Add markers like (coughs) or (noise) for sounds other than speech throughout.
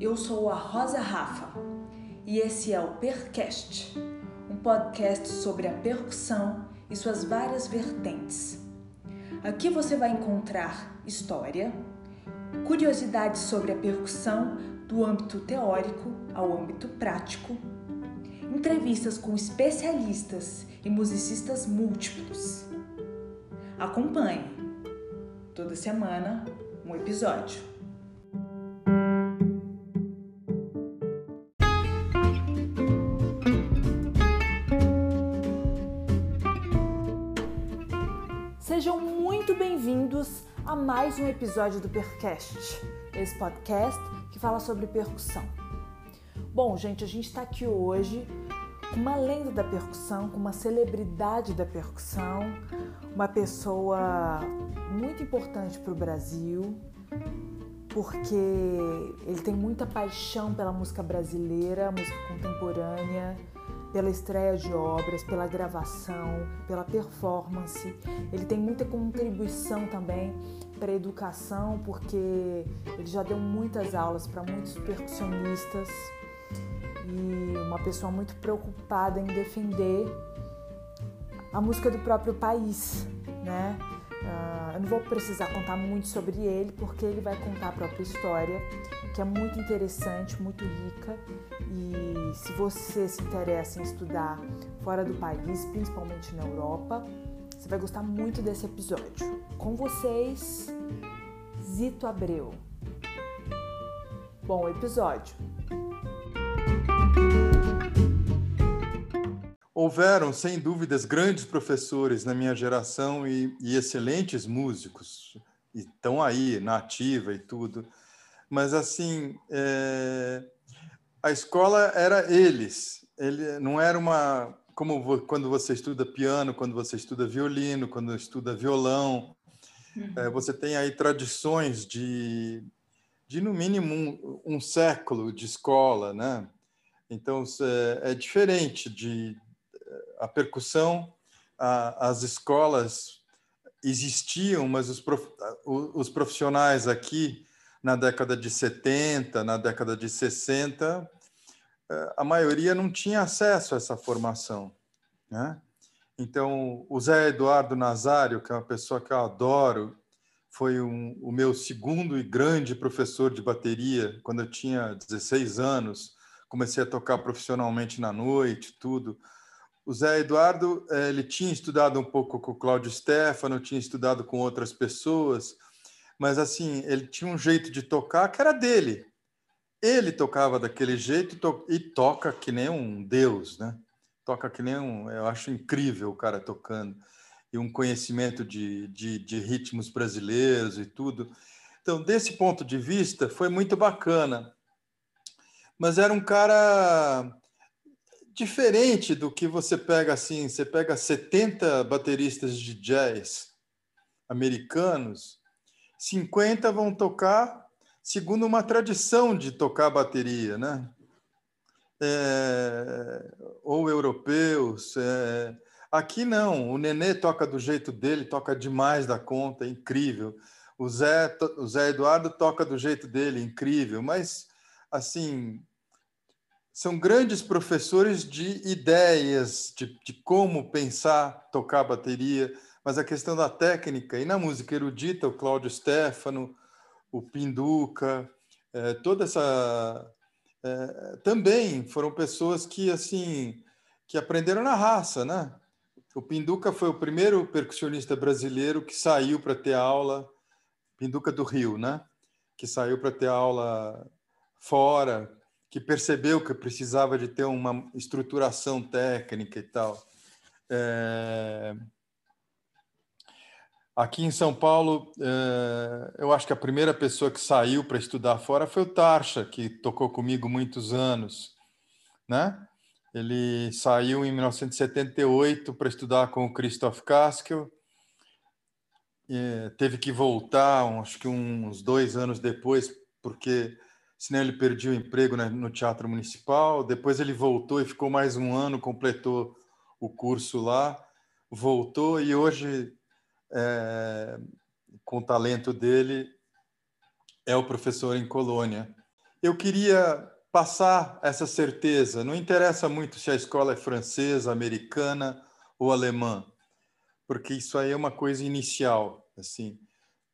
Eu sou a Rosa Rafa e esse é o Percast, um podcast sobre a percussão e suas várias vertentes. Aqui você vai encontrar história, curiosidades sobre a percussão do âmbito teórico ao âmbito prático, entrevistas com especialistas e musicistas múltiplos. Acompanhe! Toda semana, um episódio. Episódio do Percast, esse podcast que fala sobre percussão. Bom, gente, a gente está aqui hoje com uma lenda da percussão, com uma celebridade da percussão, uma pessoa muito importante para o Brasil, porque ele tem muita paixão pela música brasileira, música contemporânea, pela estreia de obras, pela gravação, pela performance. Ele tem muita contribuição também para educação, porque ele já deu muitas aulas para muitos percussionistas e uma pessoa muito preocupada em defender a música do próprio país, né? Uh, eu não vou precisar contar muito sobre ele, porque ele vai contar a própria história, que é muito interessante, muito rica. E se você se interessa em estudar fora do país, principalmente na Europa, você vai gostar muito desse episódio. Com vocês, Zito Abreu. Bom episódio! Houveram, sem dúvidas, grandes professores na minha geração e, e excelentes músicos, estão aí, na ativa e tudo. Mas, assim, é... a escola era eles. Ele não era uma. Como quando você estuda piano, quando você estuda violino, quando estuda violão. Uhum. É, você tem aí tradições de, de no mínimo, um, um século de escola, né? Então, é, é diferente de, a percussão, a, as escolas existiam, mas os, prof, os profissionais aqui, na década de 70, na década de 60, eh, a maioria não tinha acesso a essa formação. Né? Então, o Zé Eduardo Nazário, que é uma pessoa que eu adoro, foi um, o meu segundo e grande professor de bateria quando eu tinha 16 anos. Comecei a tocar profissionalmente na noite, tudo. O Zé Eduardo eh, ele tinha estudado um pouco com o Cláudio Stefano, tinha estudado com outras pessoas, mas assim ele tinha um jeito de tocar que era dele. Ele tocava daquele jeito e, to e toca que nem um deus, né? Toca que nem um, eu acho incrível o cara tocando e um conhecimento de, de, de ritmos brasileiros e tudo. Então, desse ponto de vista, foi muito bacana. Mas era um cara diferente do que você pega assim, você pega 70 bateristas de jazz americanos, 50 vão tocar segundo uma tradição de tocar bateria, né? É, ou europeus. É, aqui não, o Nenê toca do jeito dele, toca demais da conta, é incrível. O Zé, o Zé Eduardo toca do jeito dele, incrível, mas assim, são grandes professores de ideias, de, de, como pensar, tocar bateria, mas a questão da técnica, e na música erudita, o Cláudio Stefano, o Pinduca, é, toda essa... É, também foram pessoas que, assim, que aprenderam na raça, né? O Pinduca foi o primeiro percussionista brasileiro que saiu para ter aula, Pinduca do Rio, né? Que saiu para ter aula fora, que percebeu que precisava de ter uma estruturação técnica e tal. É... Aqui em São Paulo, é... eu acho que a primeira pessoa que saiu para estudar fora foi o Tarcha, que tocou comigo muitos anos, né? Ele saiu em 1978 para estudar com o Christoph Kaskel, teve que voltar, acho que uns dois anos depois, porque senão ele perdia o emprego no Teatro Municipal. Depois ele voltou e ficou mais um ano, completou o curso lá, voltou e hoje, é, com o talento dele, é o professor em Colônia. eu queria passar essa certeza. Não interessa muito se a escola é francesa, americana ou alemã, porque isso aí é uma coisa inicial, assim.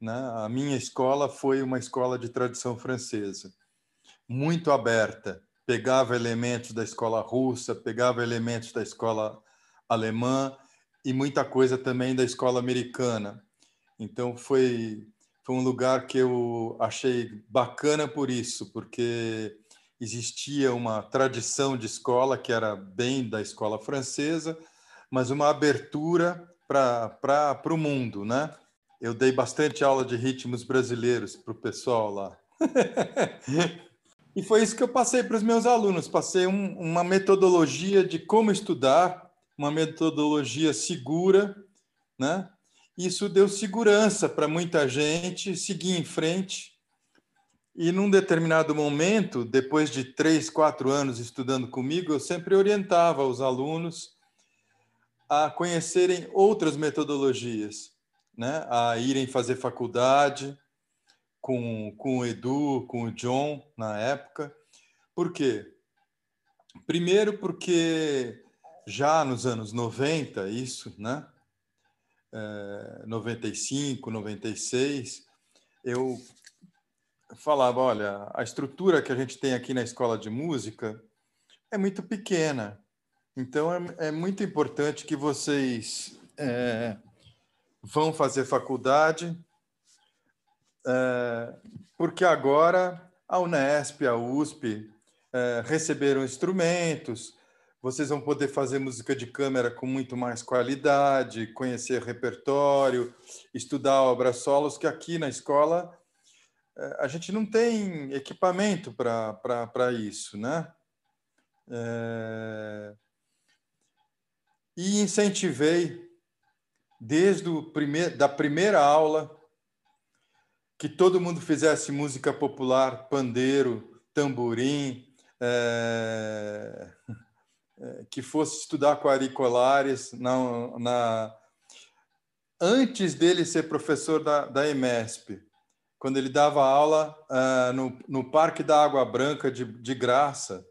Né? A minha escola foi uma escola de tradição francesa, muito aberta. Pegava elementos da escola russa, pegava elementos da escola alemã e muita coisa também da escola americana. Então foi foi um lugar que eu achei bacana por isso, porque existia uma tradição de escola que era bem da escola francesa, mas uma abertura para o mundo, né? Eu dei bastante aula de ritmos brasileiros para o pessoal lá. (laughs) e foi isso que eu passei para os meus alunos. Passei um, uma metodologia de como estudar, uma metodologia segura, né? Isso deu segurança para muita gente seguir em frente. E num determinado momento, depois de três, quatro anos estudando comigo, eu sempre orientava os alunos a conhecerem outras metodologias, né? a irem fazer faculdade com, com o Edu, com o John na época. Por quê? Primeiro, porque já nos anos 90, isso, né? 95, 96, eu falava, olha, a estrutura que a gente tem aqui na escola de música é muito pequena. Então é, é muito importante que vocês é, vão fazer faculdade, é, porque agora a Unesp, a USP é, receberam instrumentos, vocês vão poder fazer música de câmera com muito mais qualidade, conhecer repertório, estudar obras solos, que aqui na escola eh, a gente não tem equipamento para isso, né? É... E incentivei, desde o primeir, da primeira aula, que todo mundo fizesse música popular, pandeiro, tamborim, é... É, que fosse estudar com Ari Colares na, na, antes dele ser professor da, da EMESP, quando ele dava aula uh, no, no Parque da Água Branca de, de graça,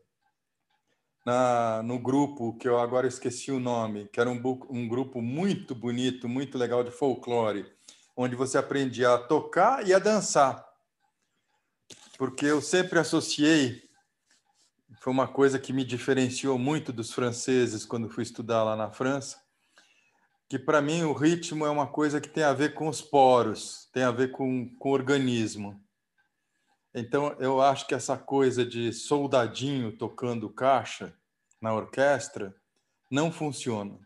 na, no grupo que eu agora esqueci o nome, que era um, um grupo muito bonito, muito legal de folclore, onde você aprendia a tocar e a dançar. Porque eu sempre associei foi uma coisa que me diferenciou muito dos franceses quando fui estudar lá na França, que para mim o ritmo é uma coisa que tem a ver com os poros, tem a ver com, com o organismo. Então eu acho que essa coisa de soldadinho tocando caixa na orquestra não funciona.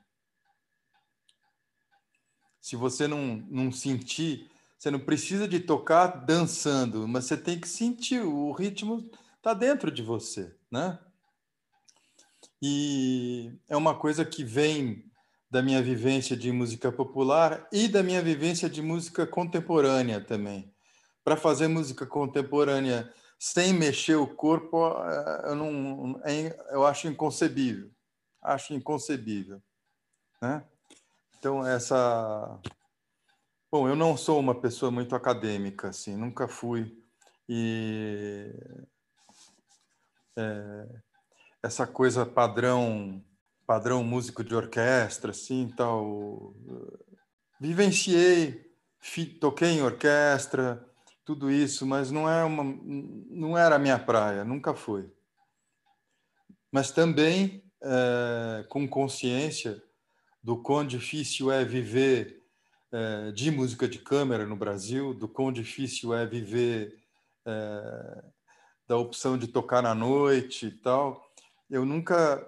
Se você não, não sentir, você não precisa de tocar dançando, mas você tem que sentir o ritmo está dentro de você, né? E é uma coisa que vem da minha vivência de música popular e da minha vivência de música contemporânea também. Para fazer música contemporânea sem mexer o corpo, eh, eu não, é eu acho inconcebível, acho inconcebível, né? Então essa, bom, eu não sou uma pessoa muito acadêmica, assim, nunca fui e é, essa coisa padrão padrão músico de orquestra assim tal vivenciei toquei em orquestra tudo isso mas não é uma não era a minha praia nunca foi. Mas também é, com consciência do quão difícil é viver é, de música de câmara no Brasil do quão difícil é viver é, da opção de tocar na noite e tal, eu nunca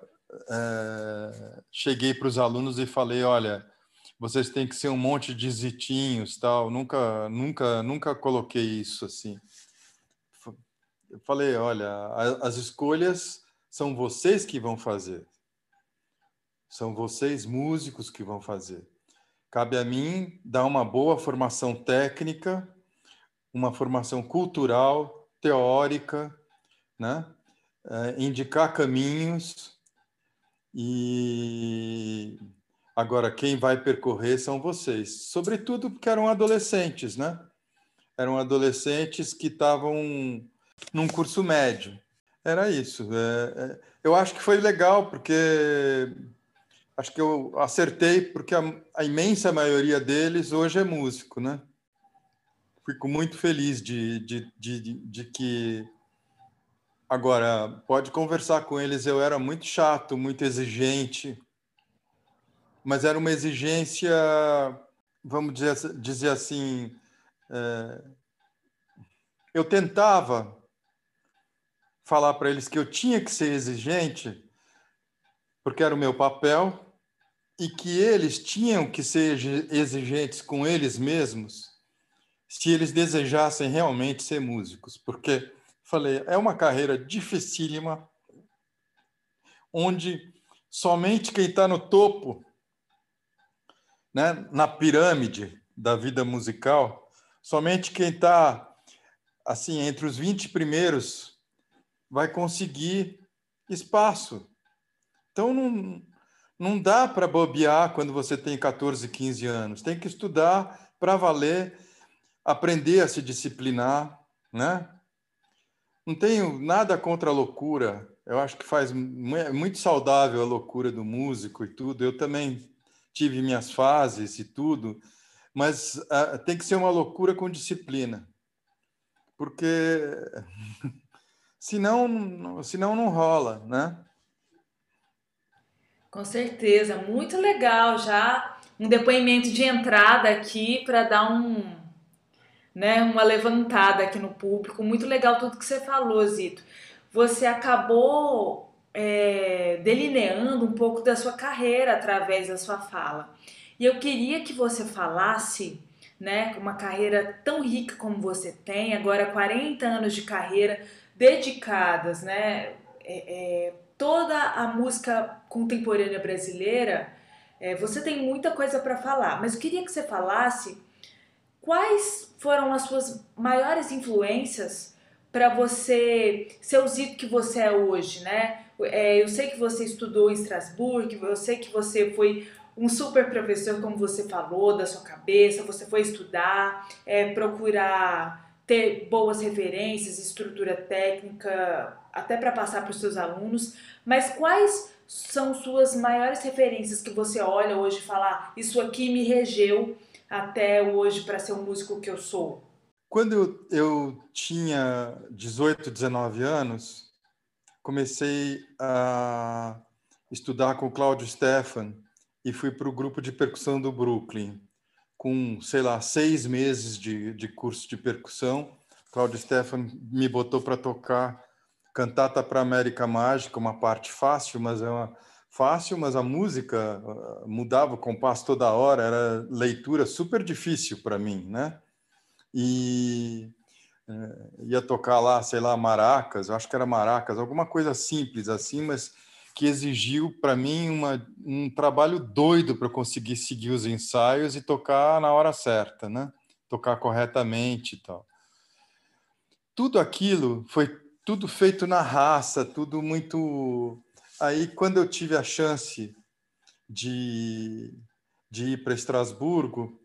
é, cheguei para os alunos e falei, olha, vocês têm que ser um monte de zitinhos, tal. Nunca, nunca, nunca coloquei isso assim. Eu falei, olha, as escolhas são vocês que vão fazer. São vocês músicos que vão fazer. Cabe a mim dar uma boa formação técnica, uma formação cultural teórica, né? É, indicar caminhos e agora quem vai percorrer são vocês, sobretudo porque eram adolescentes, né? Eram adolescentes que estavam num curso médio. Era isso. É, é, eu acho que foi legal, porque acho que eu acertei, porque a, a, imensa maioria deles hoje é músico, né? Fico muito feliz de, de, de, de, que. Agora, pode conversar com eles, eu era muito chato, muito exigente, mas era uma exigência, vamos dizer, dizer assim, é, eu tentava falar para eles que eu tinha que ser exigente, porque era o meu papel, e que eles tinham que ser exigentes com eles mesmos, se eles desejassem realmente ser músicos, porque falei, é uma carreira dificílima, onde somente quem está no topo, né, na pirâmide da vida musical, somente quem está assim entre os 20 primeiros vai conseguir espaço. Então não, não dá para bobear quando você tem 14, 15 anos. Tem que estudar para valer, aprender a se disciplinar, né? Não tenho nada contra a loucura. Eu acho que faz é muito saudável a loucura do músico e tudo. Eu também tive minhas fases e tudo, mas uh, tem que ser uma loucura com disciplina, porque (laughs) senão, senão não rola, né? Com certeza, muito legal já um depoimento de entrada aqui para dar um, né, uma levantada aqui no público. Muito legal tudo que você falou, Zito. Você acabou é, delineando um pouco da sua carreira através da sua fala. E eu queria que você falasse, né, uma carreira tão rica como você tem, agora 40 anos de carreira dedicadas, né, é, é, toda a música contemporânea brasileira, é, você tem muita coisa para falar, mas eu queria que você falasse quais foram as suas maiores influências para você ser o Zito que você é hoje, né? É, eu sei que você estudou em Estrasburgo, eu sei que você foi um super professor, como você falou, da sua cabeça, você foi estudar, é, procurar ter boas referências, estrutura técnica, até para passar para os seus alunos, mas quais são suas maiores referências que você olha hoje e fala, ah, isso aqui me regeu até hoje para ser o músico que eu sou? Quando eu, eu tinha 18, 19 anos, comecei a estudar com o Cláudio Stefan e fui para o grupo de percussão do Brooklyn, com, sei lá, seis meses de, de curso de percussão. Cláudio Stefan me botou para tocar cantata para América Mágica, uma parte fácil, mas é uma fácil, mas a música ah, mudava o compasso toda hora, era leitura super difícil para mim, né? E é, ia tocar lá, sei lá, maracas, acho que era maracas, alguma coisa simples assim, mas que exigiu para mim uma, um trabalho doido para conseguir seguir os ensaios e tocar na hora certa, né? Tocar corretamente e tal. Tudo aquilo foi tudo feito na raça, tudo muito. Aí, quando eu tive a chance de, de ir para Estrasburgo,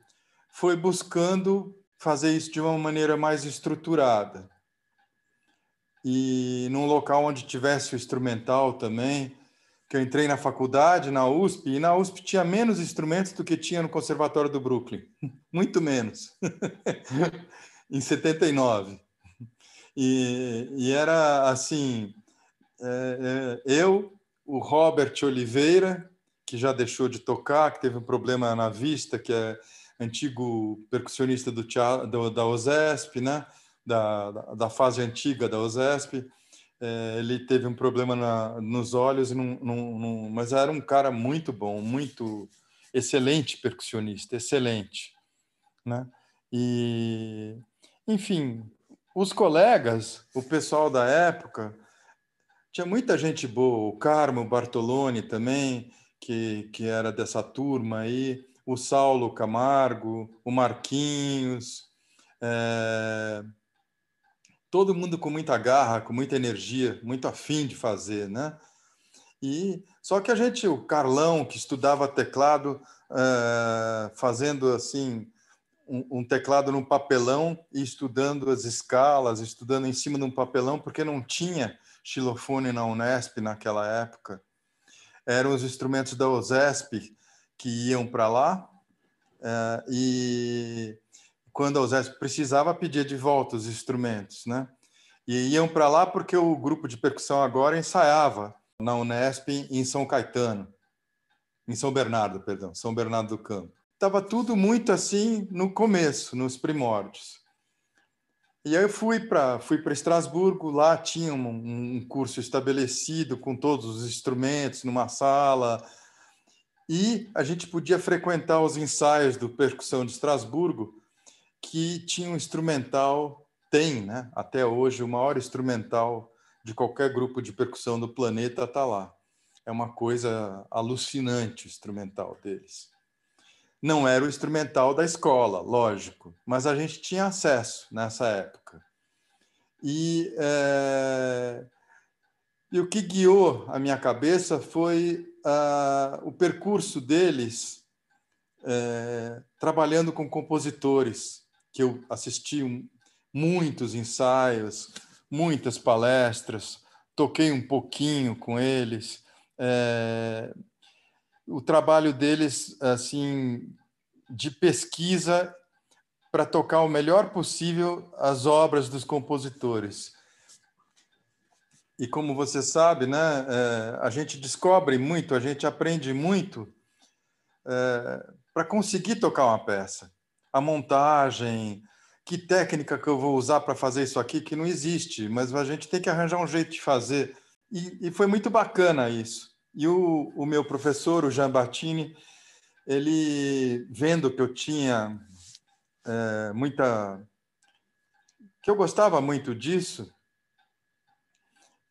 foi buscando fazer isso de uma maneira mais estruturada. E num local onde tivesse o instrumental também, que eu entrei na faculdade, na USP, e na USP tinha menos instrumentos do que tinha no Conservatório do Brooklyn. (laughs) Muito menos. (laughs) em 79. E, e era assim: é, é, eu, o Robert Oliveira, que já deixou de tocar, que teve um problema na vista, que é antigo percussionista do, teatro, da OSESP, né? da, da fase antiga da OSESP. É, ele teve um problema na, nos olhos, num, num, num, mas era um cara muito bom, muito excelente percussionista, excelente. Né? E, enfim, os colegas, o pessoal da época, tinha muita gente boa, o Carmo Bartoloni também, que, que era dessa turma aí, o Saulo Camargo, o Marquinhos, é, todo mundo com muita garra, com muita energia, muito afim de fazer, né? E só que a gente, o Carlão, que estudava teclado, é, fazendo assim um, um, teclado num papelão e estudando as escalas, estudando em cima de um papelão, porque não tinha xilofone na Unesp naquela época. Eram os instrumentos da OSESP que iam para lá, uh, e quando a OSESP precisava, pedia de volta os instrumentos, né? E iam para lá porque o grupo de percussão agora ensaiava na Unesp em São Caetano, em São Bernardo, perdão, São Bernardo do Campo. Estava tudo muito assim no começo, nos primórdios. E aí eu fui para fui para Estrasburgo, lá tinha um, um curso estabelecido com todos os instrumentos numa sala, e a gente podia frequentar os ensaios do Percussão de Estrasburgo, que tinha um instrumental, tem, né? até hoje, o maior instrumental de qualquer grupo de percussão do planeta está lá. É uma coisa alucinante o instrumental deles. Não era o instrumental da escola, lógico, mas a gente tinha acesso nessa época. E, é... e o que guiou a minha cabeça foi uh, o percurso deles é, trabalhando com compositores, que eu assisti muitos ensaios, muitas palestras, toquei um pouquinho com eles. É, o trabalho deles, assim, de pesquisa para tocar o melhor possível as obras dos compositores. E como você sabe, né, é, a gente descobre muito, a gente aprende muito é, para conseguir tocar uma peça. A montagem, que técnica que eu vou usar para fazer isso aqui, que não existe, mas a gente tem que arranjar um jeito de fazer. E, e foi muito bacana isso. E o, o meu professor, o Jean Bartini, ele, vendo que eu tinha é, muita. que eu gostava muito disso,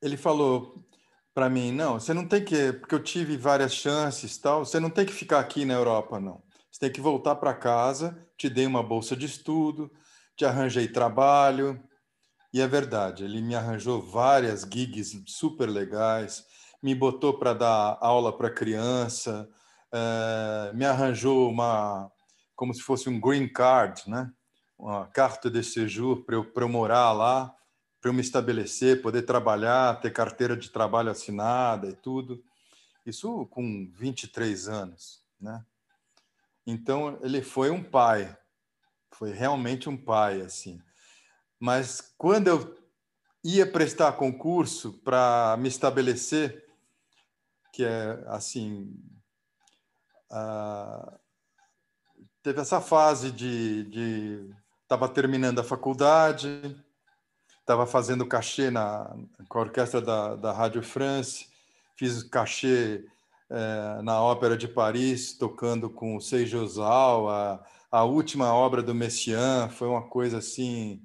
ele falou para mim: não, você não tem que. porque eu tive várias chances, tal, você não tem que ficar aqui na Europa, não. Você tem que voltar para casa, te dei uma bolsa de estudo, te arranjei trabalho. E é verdade, ele me arranjou várias gigs super legais, me botou para dar aula para criança, é, me arranjou uma, como se fosse um green card, né? uma carta de séjour para eu, eu morar lá, para eu me estabelecer, poder trabalhar, ter carteira de trabalho assinada e tudo. Isso com 23 anos, né? Então ele foi um pai, foi realmente um pai, assim. Mas quando eu ia prestar concurso para me estabelecer, que é assim, uh, teve essa fase de estava terminando a faculdade, estava fazendo cachê na, com a orquestra da, da Rádio France, fiz cachê é, na Ópera de Paris, tocando com o Seijosal, a, a última obra do Messiaen foi uma coisa assim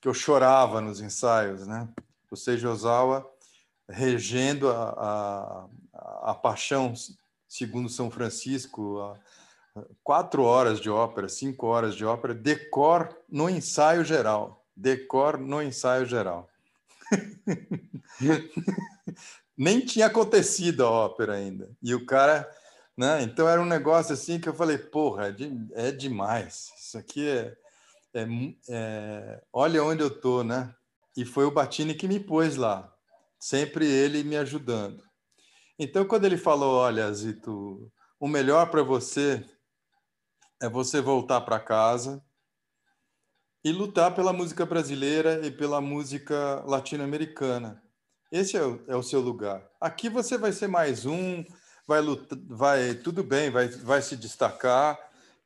que eu chorava nos ensaios, né? O Seiji Ozawa regendo a, a, Paixão segundo São Francisco, quatro horas de ópera, cinco horas de ópera, decor no ensaio geral, decor no ensaio geral. (laughs) Nem tinha acontecido a ópera ainda. E o cara né? Então era um negócio assim que eu falei, porra, é, de, é demais. Isso aqui é, é, é, Olha onde eu tô, né? E foi o Batini que me pôs lá, sempre ele me ajudando. Então, quando ele falou, olha, Zito, o melhor para você é você voltar para casa e lutar pela música brasileira e pela música latino-americana. Esse é o, é o seu lugar. Aqui você vai ser mais um, vai lutar, vai tudo bem, vai, vai se destacar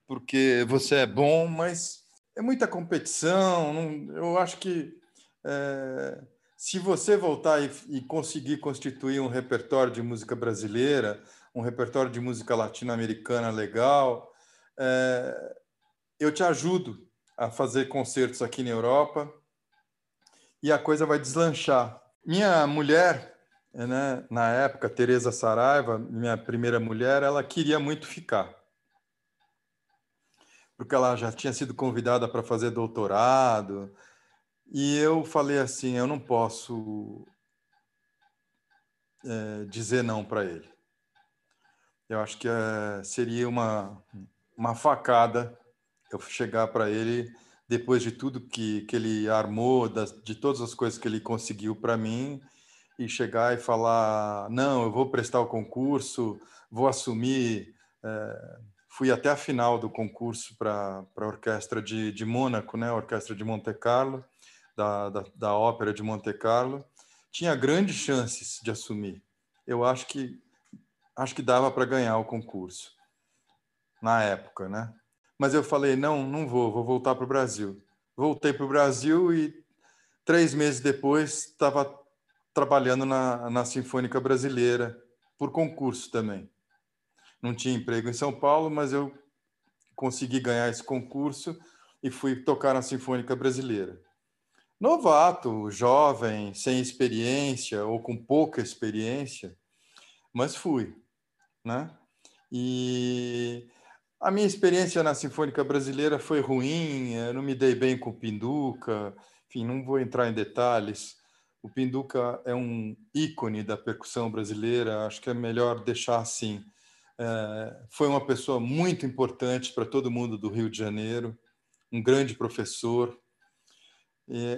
porque você é bom, mas é muita competição. Não, eu acho que é, se você voltar e, e, conseguir constituir um repertório de música brasileira, um repertório de música latino-americana legal, é, eu te ajudo a fazer concertos aqui na Europa e a coisa vai deslanchar. Minha mulher né, na época, Teresa Saraiva, minha primeira mulher, ela queria muito ficar. Porque ela já tinha sido convidada para fazer doutorado. E eu falei assim: eu não posso é, dizer não para ele. Eu acho que é, seria uma, uma facada Eu chegar para ele depois de tudo que, que ele armou, das, de todas as coisas que ele conseguiu para mim, e chegar e falar: não, eu vou prestar o concurso, vou assumir. É, fui até a final do concurso para a orquestra de, de Mônaco, né? a orquestra de Monte Carlo, da, da, da ópera de Monte Carlo. Tinha grandes chances de assumir. Eu acho que acho que dava para ganhar o concurso na época, né? Mas eu falei não, não vou, vou voltar para o Brasil. Voltei para o Brasil e três meses depois estava trabalhando na, na Sinfônica Brasileira por concurso também. Não tinha emprego em São Paulo, mas eu consegui ganhar esse concurso e fui tocar na Sinfônica Brasileira. Novato, jovem, sem experiência ou com pouca experiência, mas fui né? E a minha experiência na Sinfônica Brasileira foi ruim, eu não me dei bem com o Pinduca, enfim, não vou entrar em detalhes. O Pinduca é um ícone da percussão brasileira, acho que é melhor deixar assim. É, foi uma pessoa muito importante para todo mundo do Rio de Janeiro, um grande professor.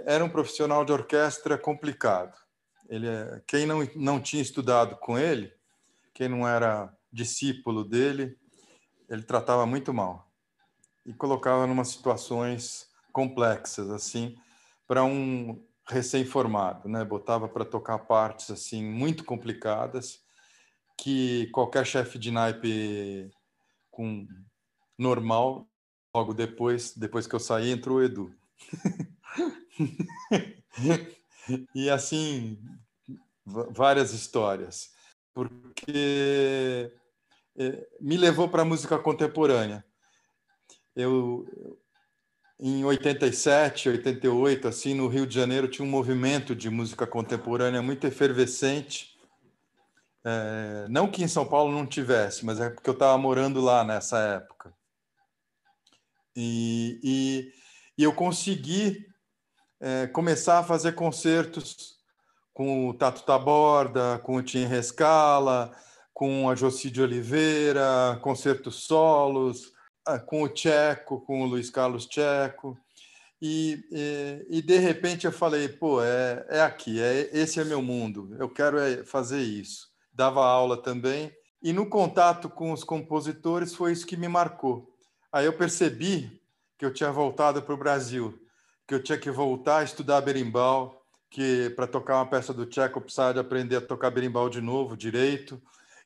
Era um profissional de orquestra complicado. Ele, é, quem não, não tinha estudado com ele, quem não era discípulo dele, ele tratava muito mal e colocava em situações complexas assim para um recém-formado, né? Botava para tocar partes assim muito complicadas que qualquer chefe de naipe com normal logo depois, depois que eu saí, entrou o Edu. (laughs) (laughs) e assim várias histórias, porque é, me levou para a música contemporânea. Eu, em 87, 88, assim, no Rio de Janeiro, tinha um movimento de música contemporânea muito efervescente. É, não que em São Paulo não tivesse, mas é porque eu estava morando lá nessa época. E, e, e eu consegui é, começar a fazer concertos com o Tato Taborda, com o Tim Rescala, com a Joci de Oliveira, concertos solos, ah, com o Tcheco, com o Luiz Carlos Tcheco. E, e, e, de repente eu falei, pô, é, é aqui, é, esse é meu mundo, eu quero é fazer isso. Dava aula também, e no contato com os compositores foi isso que me marcou. Aí eu percebi que eu tinha voltado para o Brasil, que eu tinha que voltar a estudar berimbau, que para tocar uma peça do Tcheco eu precisava de aprender a tocar berimbau de novo, direito,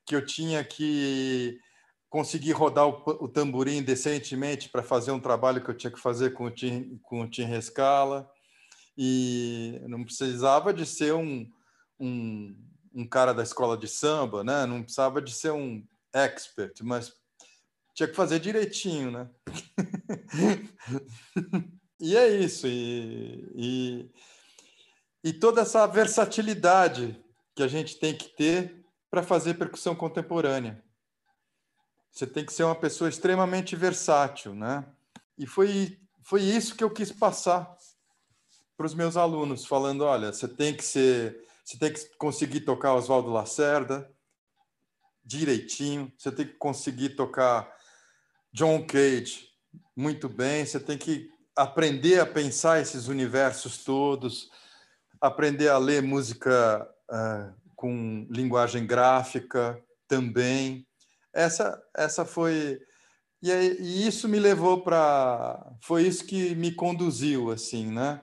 que eu tinha que conseguir rodar o, o tamborim decentemente para fazer um trabalho que eu tinha que fazer com o Tim, com o Tim Rescala. E não precisava de ser um, um, um cara da escola de samba, né? não precisava de ser um expert, mas tinha que fazer direitinho, né? (laughs) e é isso. E, e, e toda essa versatilidade que a gente tem que ter para fazer percussão contemporânea. Você tem que ser uma pessoa extremamente versátil, né? E foi foi isso que eu quis passar para os meus alunos, falando, olha, você tem que ser, você tem que conseguir tocar Oswaldo Lacerda direitinho, você tem que conseguir tocar John Cage muito bem, você tem que aprender a pensar esses universos todos, aprender a ler música uh, com linguagem gráfica também. Essa, essa foi e, e isso me levou para foi isso que me conduziu assim, né?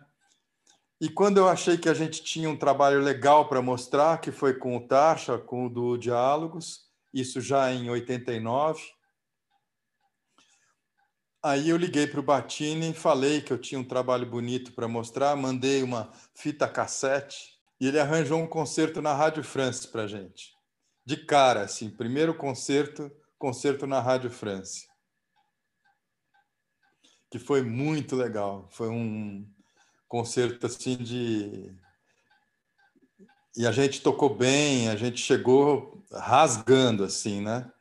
E quando eu achei que a gente tinha um trabalho legal para mostrar, que foi com o Tarsha, com o do Diálogos, isso já em 89, Aí eu liguei para o Batini, falei que eu tinha um trabalho bonito para mostrar, mandei uma fita cassete e ele arranjou um concerto na Rádio France para gente. De cara, assim, primeiro concerto, concerto na Rádio France. Que foi muito legal. Foi um concerto assim de e a gente tocou bem, a gente chegou rasgando assim, né?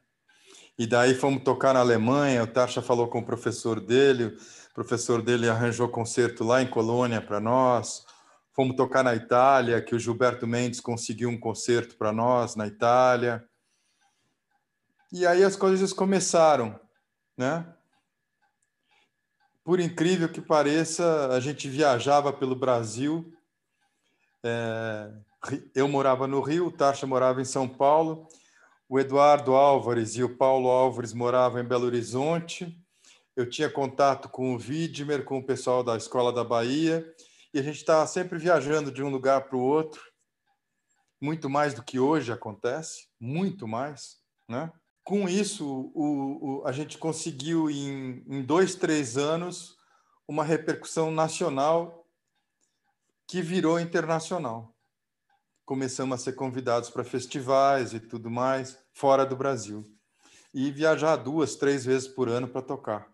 E daí fomos tocar na Alemanha, o Tasha falou com o professor dele, o professor dele arranjou concerto lá em Colônia para nós. Fomos tocar na Itália, que o Gilberto Mendes conseguiu um concerto para nós na Itália. E aí as coisas começaram, né? por incrível que pareça, a gente viajava pelo Brasil. É, eu morava no Rio, o Tarcha morava em São Paulo, o Eduardo Álvares e o Paulo Álvares moravam em Belo Horizonte. Eu tinha contato com o Widmer, com o pessoal da Escola da Bahia, e a gente estava sempre viajando de um lugar para o outro, muito mais do que hoje acontece, muito mais, né? com isso, o, o, a gente conseguiu, em, em dois, três anos, uma repercussão nacional que virou internacional. Começamos a ser convidados para festivais e tudo mais, fora do Brasil. E viajar duas, três vezes por ano para tocar.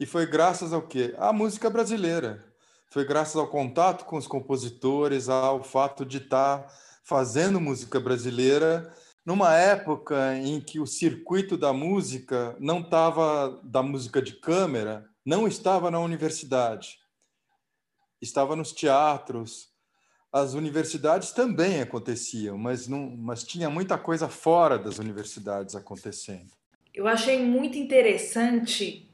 E foi graças ao quê? À música brasileira. Foi graças ao contato com os compositores, ao fato de estar fazendo música brasileira numa época em que o circuito da música não estava da música de câmera, não estava na universidade, estava nos teatros. As universidades também aconteciam, mas não, mas tinha muita coisa fora das universidades acontecendo. Eu achei muito interessante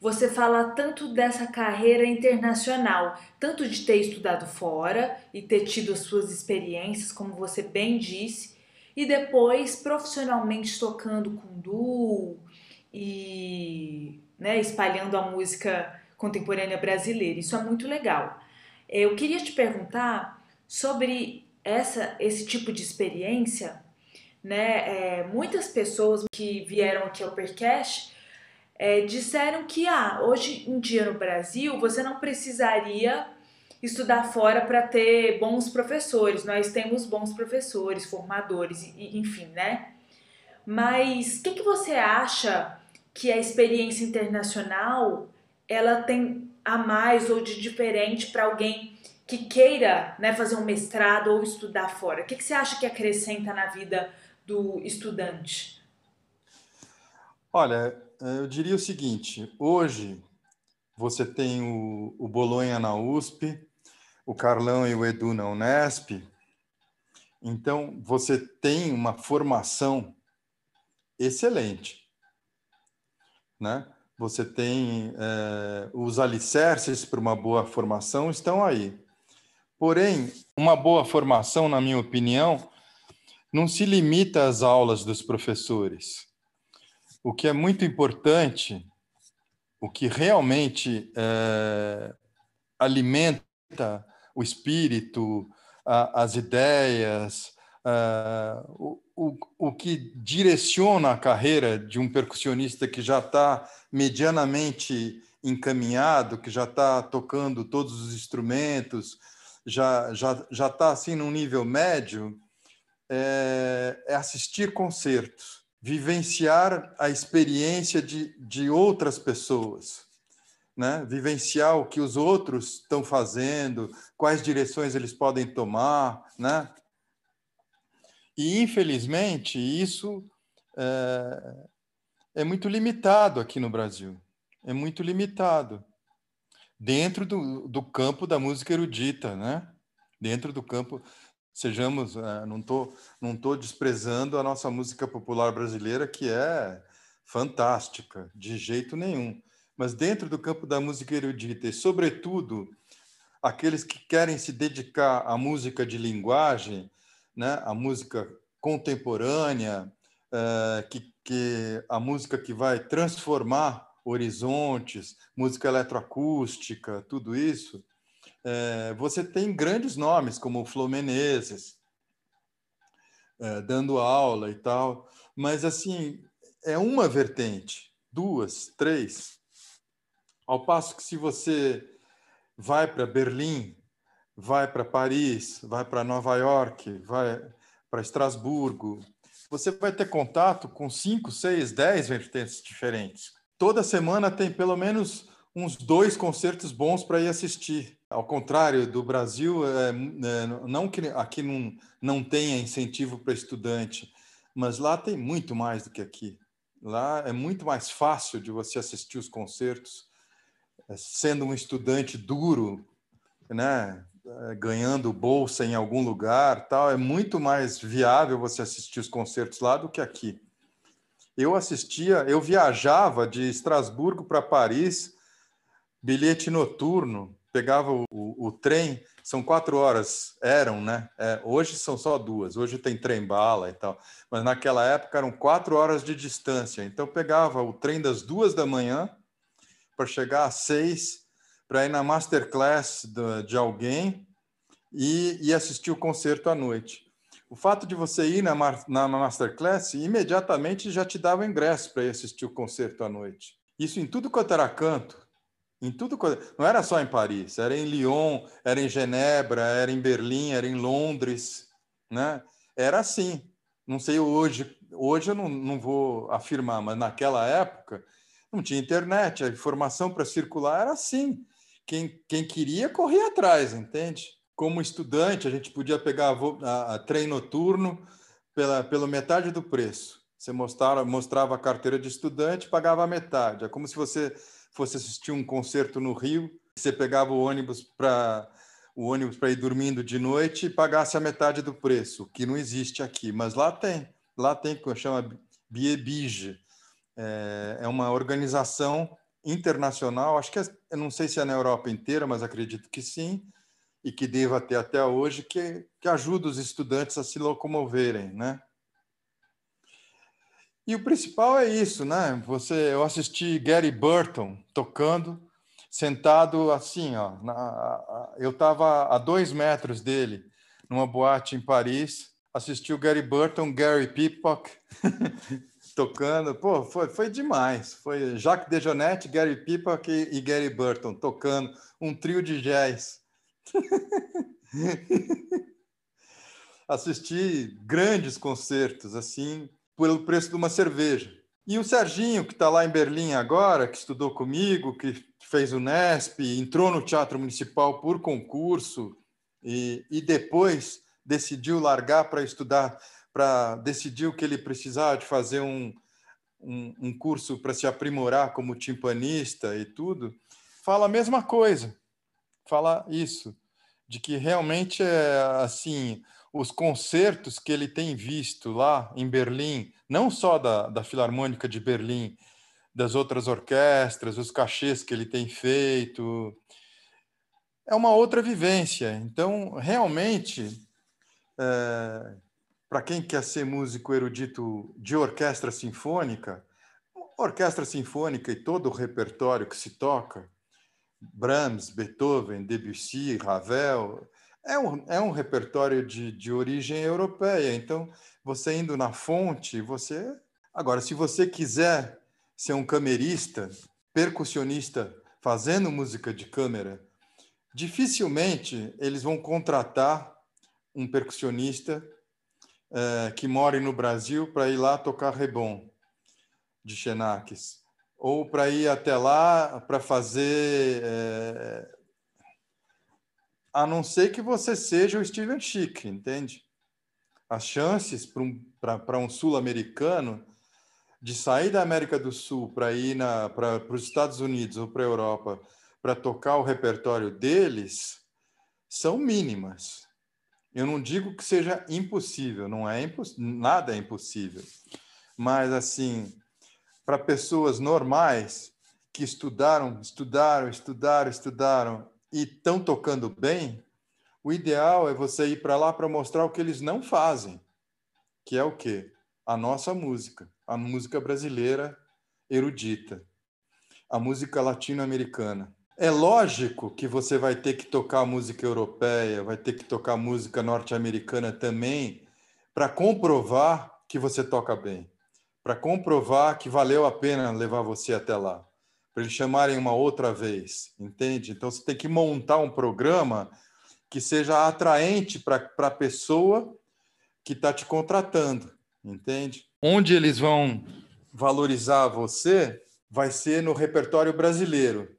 você falar tanto dessa carreira internacional, tanto de ter estudado fora e ter tido as suas experiências, como você bem disse, e depois profissionalmente tocando com duo e né, espalhando a música contemporânea brasileira. Isso é muito legal. É, eu queria te perguntar sobre essa, esse tipo de experiência. Né? É, muitas pessoas que vieram aqui ao Percast é, disseram que ah, hoje em dia no Brasil você não precisaria estudar fora para ter bons professores. Nós temos bons professores, formadores, enfim, né? Mas o que, que você acha que a experiência internacional ela tem a mais ou de diferente para alguém que queira né, fazer um mestrado ou estudar fora? O que, que você acha que acrescenta na vida do estudante? Olha, eu diria o seguinte: hoje você tem o, o Bolonha na USP, o Carlão e o Edu na Unesp. Então, você tem uma formação excelente. Né? Você tem é, os alicerces para uma boa formação estão aí. Porém, uma boa formação, na minha opinião, não se limita às aulas dos professores. O que é muito importante, o que realmente é, alimenta o espírito, as ideias, o, o, o que direciona a carreira de um percussionista que já está medianamente encaminhado, que já está tocando todos os instrumentos, já já já está assim num nível médio, é, é, assistir concertos, vivenciar a experiência de, de outras pessoas né? vivenciar o que os outros estão fazendo, quais direções eles podem tomar, né? E infelizmente isso é, é muito limitado aqui no Brasil, é muito limitado dentro do, do campo da música erudita, né? Dentro do campo sejamos, é, não tô, não tô desprezando a nossa música popular brasileira que é fantástica, de jeito nenhum mas dentro do campo da música erudita, e sobretudo aqueles que querem se dedicar à música de linguagem, né, à música contemporânea, é, que, que a música que vai transformar horizontes, música eletroacústica, tudo isso, é, você tem grandes nomes como o Menezes, é, dando aula e tal, mas assim é uma vertente, duas, três, ao passo que se você vai para Berlim, vai para Paris, vai para Nova York, vai para Estrasburgo, você vai ter contato com cinco, seis, dez vertentes diferentes. Toda semana tem pelo menos uns dois concertos bons para ir assistir. Ao contrário do Brasil, é, é, não que aqui não, não tenha incentivo para estudante, mas lá tem muito mais do que aqui. Lá é muito mais fácil de você assistir os concertos sendo um estudante duro, né, ganhando bolsa em algum lugar, tal, é muito mais viável você assistir os concertos lá do que aqui. Eu assistia, eu viajava de Estrasburgo para Paris, bilhete noturno, pegava o, o, o, trem, são quatro horas, eram, né? É, hoje são só duas, hoje tem trem-bala e tal, mas naquela época eram quatro horas de distância. Então pegava o trem das duas da manhã para chegar às seis, para ir na masterclass de, de alguém e, e assistir o concerto à noite. O fato de você ir na, na masterclass imediatamente já te dava ingresso para ir assistir o concerto à noite. Isso em tudo quanto era canto, em tudo não era só em Paris, era em Lyon, era em Genebra, era em Berlim, era em Londres, né? Era assim. Não sei hoje, hoje eu não, não vou afirmar, mas naquela época não tinha internet, a informação para circular era assim. Quem, quem queria corria atrás, entende? Como estudante, a gente podia pegar a, a trem noturno pela, pela metade do preço. Você mostrava, mostrava a carteira de estudante, pagava a metade. É como se você fosse assistir um concerto no Rio, você pegava o ônibus para o ônibus para ir dormindo de noite e pagasse a metade do preço, que não existe aqui, mas lá tem. Lá tem que chama Biebige. É, é uma organização internacional, acho que é, eu não sei se é na Europa inteira, mas acredito que sim, e que deva ter até hoje, que, que ajuda os estudantes a se locomoverem, né? E o principal é isso, né? Você, eu assisti Gary Burton tocando, sentado assim, ó. Na, eu estava a dois metros dele, numa boate em Paris, assisti o Gary Burton, Gary Peacock (laughs) tocando. Pô, foi, foi demais. Foi Jacques Dejonette, Gary Peacock e, e Gary Burton tocando um trio de jazz. (laughs) Assisti grandes concertos, assim, pelo preço de uma cerveja. E o Serginho, que está lá em Berlim agora, que estudou comigo, que fez o Nesp, entrou no Teatro Municipal por concurso e, e depois decidiu largar para estudar, para decidiu que ele precisava de fazer um, um, um curso para se aprimorar como timpanista e tudo, fala a mesma coisa falar isso, de que realmente é assim, os concertos que ele tem visto lá em Berlim, não só da, da Filarmônica de Berlim, das outras orquestras, os cachês que ele tem feito, é uma outra vivência. Então, realmente, é, para quem quer ser músico erudito de orquestra sinfônica, orquestra sinfônica e todo o repertório que se toca, Brahms, Beethoven, Debussy, Ravel. É um, é um repertório de, de origem europeia. Então, você indo na fonte, você. Agora, se você quiser ser um camerista, percussionista, fazendo música de câmera, dificilmente eles vão contratar um percussionista é, que more no Brasil para ir lá tocar rebom de Xenaques ou para ir até lá para fazer. É... A não ser que você seja o Steven Chick, entende? As chances para um, um sul-americano de sair da América do Sul para ir para os Estados Unidos ou para a Europa para tocar o repertório deles são mínimas. Eu não digo que seja impossível, não é imposs... nada é impossível, mas assim para pessoas normais que estudaram, estudaram, estudaram, estudaram e estão tocando bem, o ideal é você ir para lá para mostrar o que eles não fazem, que é o quê? A nossa música, a música brasileira erudita, a música latino-americana. É lógico que você vai ter que tocar música europeia, vai ter que tocar música norte-americana também, para comprovar que você toca bem para comprovar que valeu a pena levar você até lá, para eles chamarem uma outra vez, entende? Então você tem que montar um programa que seja atraente para a pessoa que está te contratando, entende? Onde eles vão valorizar você vai ser no repertório brasileiro.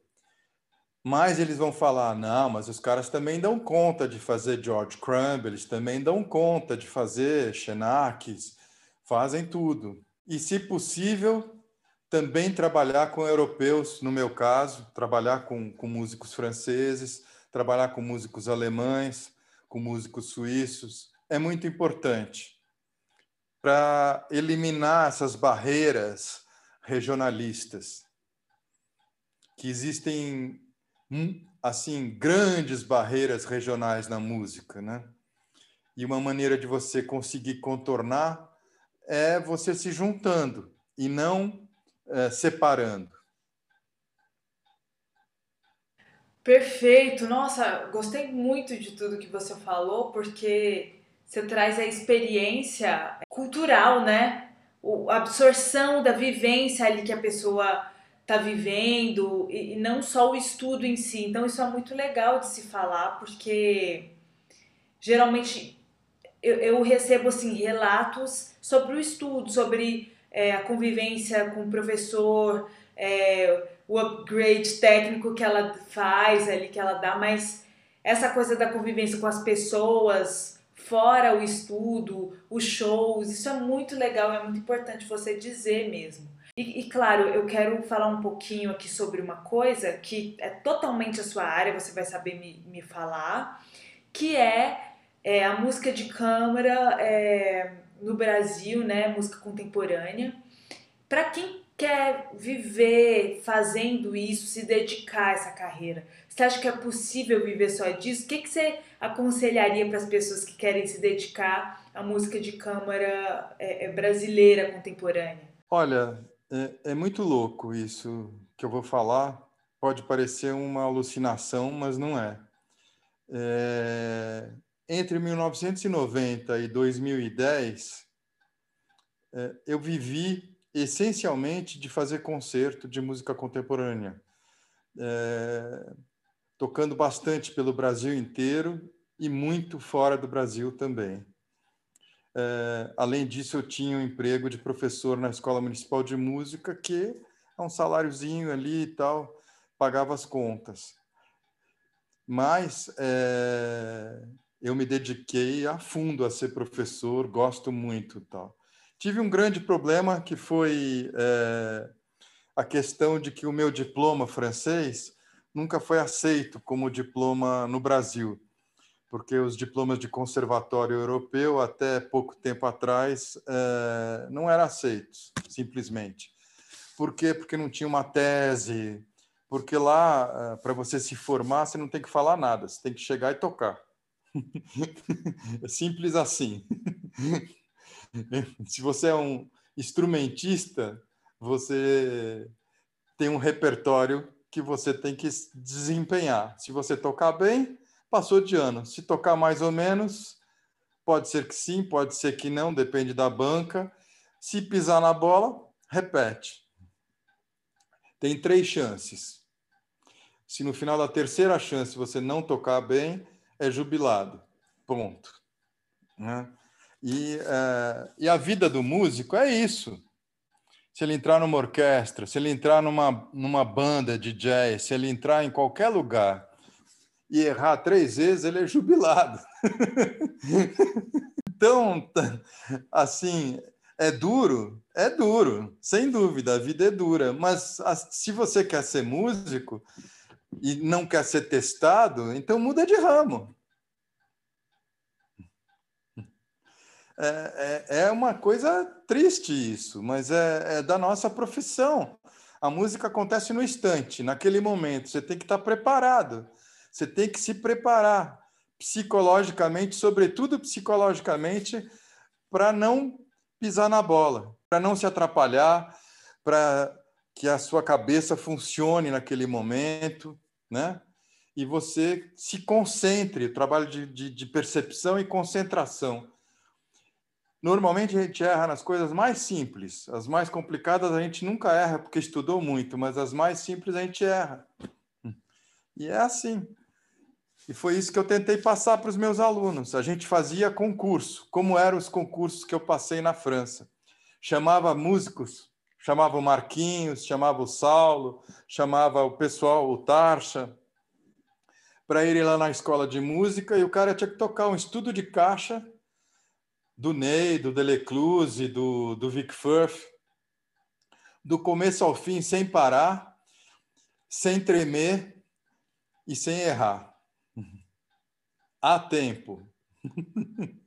Mas eles vão falar, não, mas os caras também dão conta de fazer George Crumb, eles também dão conta de fazer Xenakis, fazem tudo e, se possível, também trabalhar com europeus, no meu caso, trabalhar com, com músicos franceses, trabalhar com músicos alemães, com músicos suíços, é muito importante. para eliminar essas barreiras regionalistas que existem hum, assim grandes barreiras regionais na música, né? E uma maneira de você conseguir contornar é você se juntando e não é, separando. Perfeito. Nossa, gostei muito de tudo que você falou, porque você traz a experiência cultural, né? A absorção da vivência ali que a pessoa está vivendo e não só o estudo em si. Então isso é muito legal de se falar, porque geralmente eu, eu recebo assim relatos sobre o estudo, sobre é, a convivência com o professor, é, o upgrade técnico que ela faz ali, que ela dá, mas essa coisa da convivência com as pessoas, fora o estudo, os shows, isso é muito legal, é muito importante você dizer mesmo. E, e, claro, eu quero falar um pouquinho aqui sobre uma coisa que é totalmente a sua área, você vai saber me, me falar, que é, é a música de câmara é, no Brasil, né, música contemporânea. Para quem quer viver fazendo isso, se dedicar a essa carreira? Você acha que é possível viver só disso? O que, que você aconselharia para as pessoas que querem se dedicar à música de câmara é, é brasileira contemporânea? Olha, é, é muito louco isso que eu vou falar. Pode parecer uma alucinação, mas não é. é entre 1990 e 2010, é, eu vivi essencialmente de fazer concerto de música contemporânea, é, tocando bastante pelo Brasil inteiro e muito fora do Brasil também. É, além disso, eu tinha um emprego de professor na Escola Municipal de Música, que é um saláriozinho ali e tal, pagava as contas. Mas é, eu me dediquei a fundo a ser professor, gosto muito tal. Tive um grande problema que foi é, a questão de que o meu diploma francês nunca foi aceito como diploma no Brasil, porque os diplomas de conservatório europeu até pouco tempo atrás é, não eram aceitos, simplesmente. Por quê? Porque não tinha uma tese, porque lá, é, para você se formar, você não tem que falar nada, você tem que chegar e tocar. (laughs) simples assim. (laughs) Se você é um instrumentista, você tem um repertório que você tem que desempenhar. Se você tocar bem, passou de ano. Se tocar mais ou menos, pode ser que sim, pode ser que não, depende da banca. Se pisar na bola, repete. Tem três chances. Se no final da terceira chance você não tocar bem, é jubilado. Ponto. Né? E, uh, e a vida do músico é isso. Se ele entrar numa orquestra, se ele entrar numa, numa banda de jazz, se ele entrar em qualquer lugar e errar três vezes, ele é jubilado. (laughs) então, assim, é duro? É duro, sem dúvida, a vida é dura. Mas se você quer ser músico e não quer ser testado, então muda de ramo. É, é, é uma coisa triste isso, mas é, é da nossa profissão. A música acontece no instante, naquele momento. Você tem que estar preparado. Você tem que se preparar psicologicamente, sobretudo psicologicamente, para não pisar na bola, para não se atrapalhar, para que a sua cabeça funcione naquele momento, né? E você se concentre, trabalho de, de, de percepção e concentração. Normalmente a gente erra nas coisas mais simples. As mais complicadas a gente nunca erra porque estudou muito, mas as mais simples a gente erra. E é assim. E foi isso que eu tentei passar para os meus alunos. A gente fazia concurso, como eram os concursos que eu passei na França. Chamava músicos, chamava o Marquinhos, chamava o Saulo, chamava o pessoal, o Tarcha, para irem lá na escola de música e o cara tinha que tocar um estudo de caixa do Ney, do Delecluse, do, do Vic Firth, do começo ao fim, sem parar, sem tremer e sem errar. Há tempo. (laughs)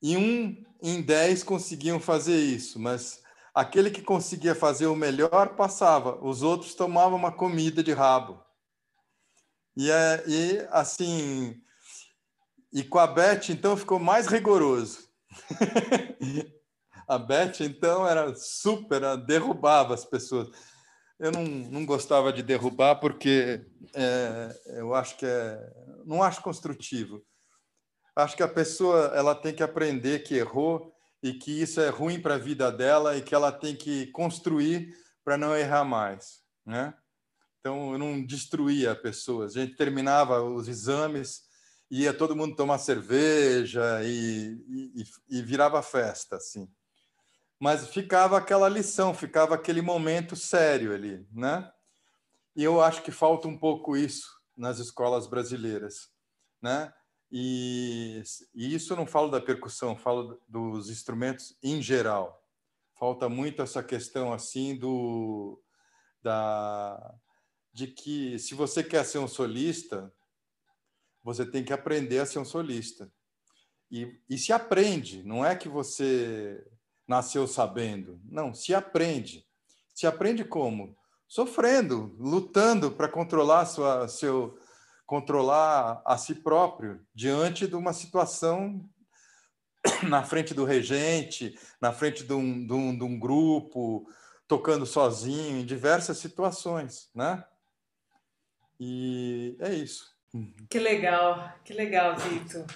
e um em 10 conseguiam fazer isso, mas aquele que conseguia fazer o melhor passava, os outros tomavam uma comida de rabo. E, é, e assim, e com a Beth, então, ficou mais rigoroso. (laughs) a Beth, então, era super, derrubava as pessoas. Eu não, não gostava de derrubar porque é, eu acho que é, não acho construtivo. Acho que a pessoa ela tem que aprender que errou e que isso é ruim para a vida dela e que ela tem que construir para não errar mais, né? Então eu não destruía pessoas. A gente terminava os exames, ia todo mundo tomar cerveja e, e, e virava festa, assim mas ficava aquela lição, ficava aquele momento sério ali, né? E eu acho que falta um pouco isso nas escolas brasileiras, né? E, e isso eu não falo da percussão, falo dos instrumentos em geral. Falta muito essa questão assim do da de que se você quer ser um solista, você tem que aprender a ser um solista. E, e se aprende, não é que você nasceu sabendo. Não, se aprende. Se aprende como? Sofrendo, lutando para controlar sua, seu, controlar a si próprio diante de uma situação (coughs) na frente do regente, na frente de um, de um, de um grupo, tocando sozinho, em diversas situações, né? E é isso. Que legal, que legal, Vitor.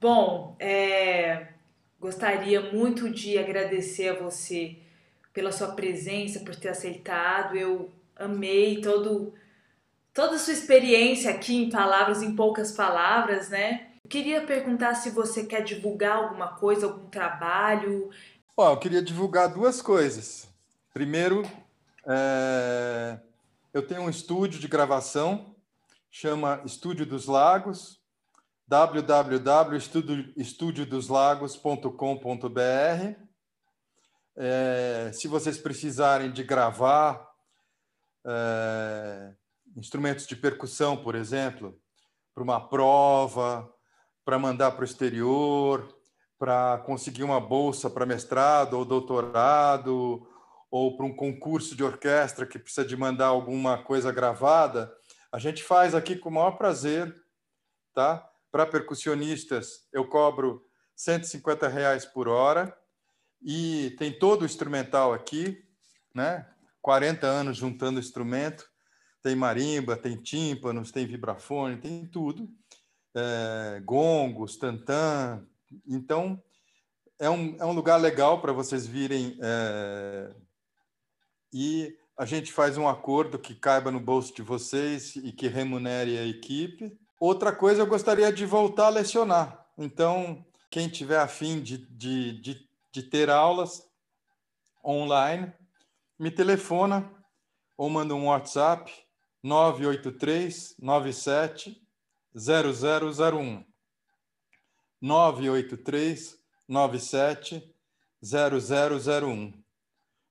Bom, é, Gostaria muito de agradecer a você pela sua presença, por ter aceitado. Eu amei todo, toda a sua experiência aqui em palavras, em poucas palavras, né? Eu queria perguntar se você quer divulgar alguma coisa, algum trabalho. Bom, eu queria divulgar duas coisas. Primeiro, é... eu tenho um estúdio de gravação, chama Estúdio dos Lagos, www.estudiodoslagos.com.br. É, se vocês precisarem de gravar é, instrumentos de percussão, por exemplo, para uma prova, para mandar para o exterior, para conseguir uma bolsa para mestrado ou doutorado, ou para um concurso de orquestra que precisa de mandar alguma coisa gravada, a gente faz aqui com o maior prazer, tá? Para percussionistas, eu cobro 150 reais por hora e tem todo o instrumental aqui, né? 40 anos juntando instrumento. Tem marimba, tem tímpanos, tem vibrafone, tem tudo. É, gongos, tantã. Então, é um, é um lugar legal para vocês virem. É, e a gente faz um acordo que caiba no bolso de vocês e que remunere a equipe. Outra coisa, eu gostaria de voltar a lecionar. Então, quem tiver afim de, de, de, de ter aulas online, me telefona ou manda um WhatsApp 983 97 0001. 983 97 0001,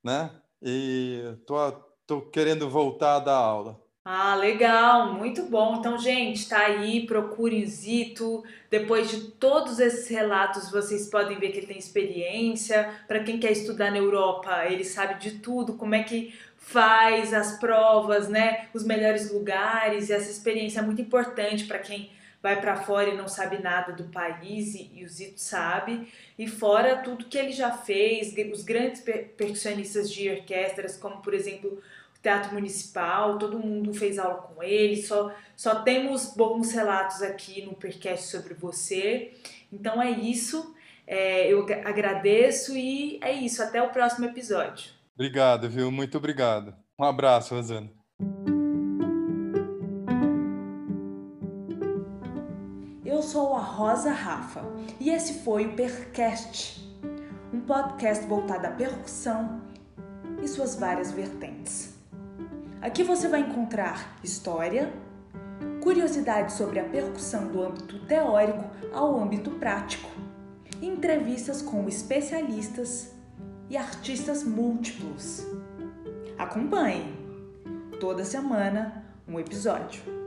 né? E tô, tô querendo voltar a dar aula. Ah, legal, muito bom. Então, gente, tá aí, procurem Zito. Depois de todos esses relatos, vocês podem ver que ele tem experiência. Para quem quer estudar na Europa, ele sabe de tudo, como é que faz as provas, né? Os melhores lugares. E essa experiência é muito importante para quem vai para fora e não sabe nada do país, e, e o Zito sabe. E fora tudo que ele já fez, os grandes percussionistas de orquestras, como por exemplo Teatro Municipal, todo mundo fez aula com ele, só, só temos bons relatos aqui no Percast sobre você. Então é isso, é, eu agradeço e é isso, até o próximo episódio. Obrigado, viu? Muito obrigado. Um abraço, Rosana. Eu sou a Rosa Rafa e esse foi o Percast, um podcast voltado à percussão e suas várias vertentes. Aqui você vai encontrar história, curiosidades sobre a percussão do âmbito teórico ao âmbito prático, entrevistas com especialistas e artistas múltiplos. Acompanhe! Toda semana um episódio.